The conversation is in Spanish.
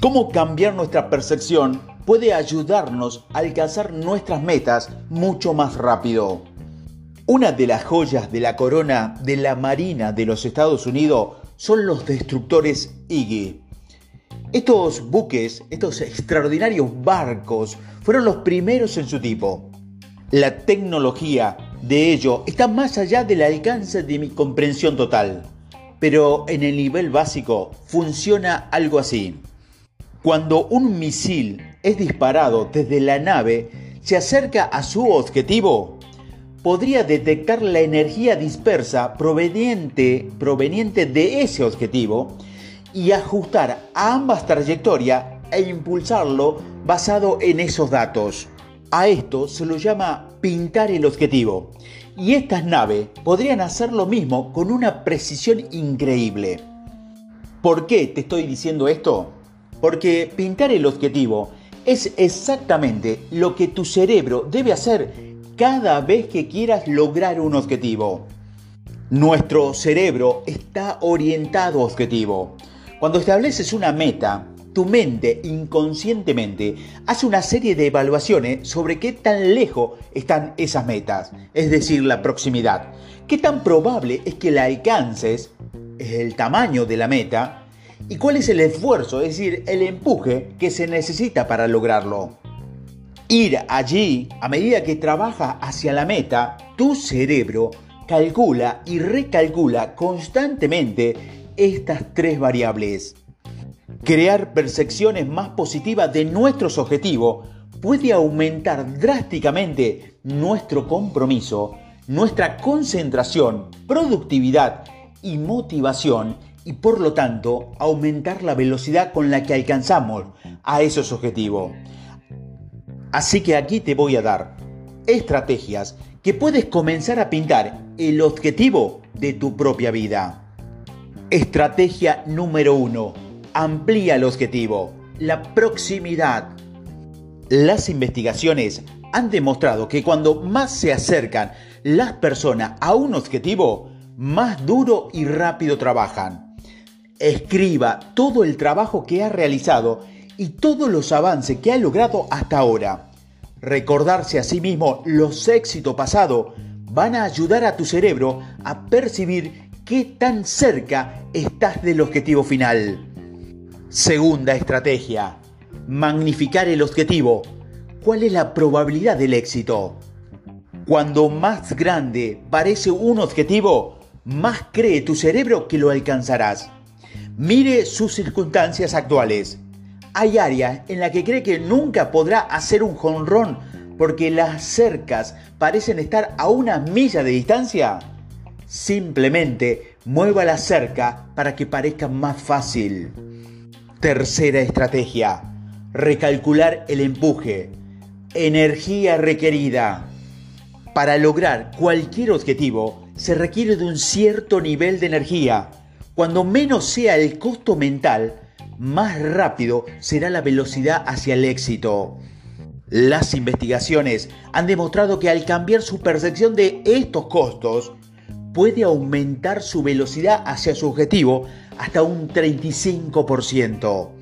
Cómo cambiar nuestra percepción puede ayudarnos a alcanzar nuestras metas mucho más rápido. Una de las joyas de la corona de la Marina de los Estados Unidos son los destructores Iggy. Estos buques, estos extraordinarios barcos, fueron los primeros en su tipo. La tecnología de ello está más allá del alcance de mi comprensión total, pero en el nivel básico funciona algo así. Cuando un misil es disparado desde la nave, se acerca a su objetivo, podría detectar la energía dispersa proveniente, proveniente de ese objetivo y ajustar ambas trayectorias e impulsarlo basado en esos datos. A esto se lo llama pintar el objetivo. Y estas naves podrían hacer lo mismo con una precisión increíble. ¿Por qué te estoy diciendo esto? Porque pintar el objetivo es exactamente lo que tu cerebro debe hacer cada vez que quieras lograr un objetivo. Nuestro cerebro está orientado a objetivo. Cuando estableces una meta, tu mente inconscientemente hace una serie de evaluaciones sobre qué tan lejos están esas metas, es decir, la proximidad. ¿Qué tan probable es que la alcances? el tamaño de la meta y cuál es el esfuerzo, es decir, el empuje que se necesita para lograrlo. Ir allí, a medida que trabaja hacia la meta, tu cerebro calcula y recalcula constantemente estas tres variables. Crear percepciones más positivas de nuestros objetivos puede aumentar drásticamente nuestro compromiso, nuestra concentración, productividad y motivación y por lo tanto aumentar la velocidad con la que alcanzamos a esos objetivos. Así que aquí te voy a dar estrategias que puedes comenzar a pintar el objetivo de tu propia vida. Estrategia número uno. Amplía el objetivo. La proximidad. Las investigaciones han demostrado que cuando más se acercan las personas a un objetivo, más duro y rápido trabajan. Escriba todo el trabajo que ha realizado y todos los avances que ha logrado hasta ahora. Recordarse a sí mismo los éxitos pasados van a ayudar a tu cerebro a percibir qué tan cerca estás del objetivo final. Segunda estrategia. Magnificar el objetivo. ¿Cuál es la probabilidad del éxito? Cuando más grande parece un objetivo, más cree tu cerebro que lo alcanzarás. Mire sus circunstancias actuales. Hay áreas en las que cree que nunca podrá hacer un jonrón porque las cercas parecen estar a una milla de distancia. Simplemente mueva la cerca para que parezca más fácil. Tercera estrategia. Recalcular el empuje. Energía requerida. Para lograr cualquier objetivo se requiere de un cierto nivel de energía cuando menos sea el costo mental, más rápido será la velocidad hacia el éxito. Las investigaciones han demostrado que al cambiar su percepción de estos costos, puede aumentar su velocidad hacia su objetivo hasta un 35%.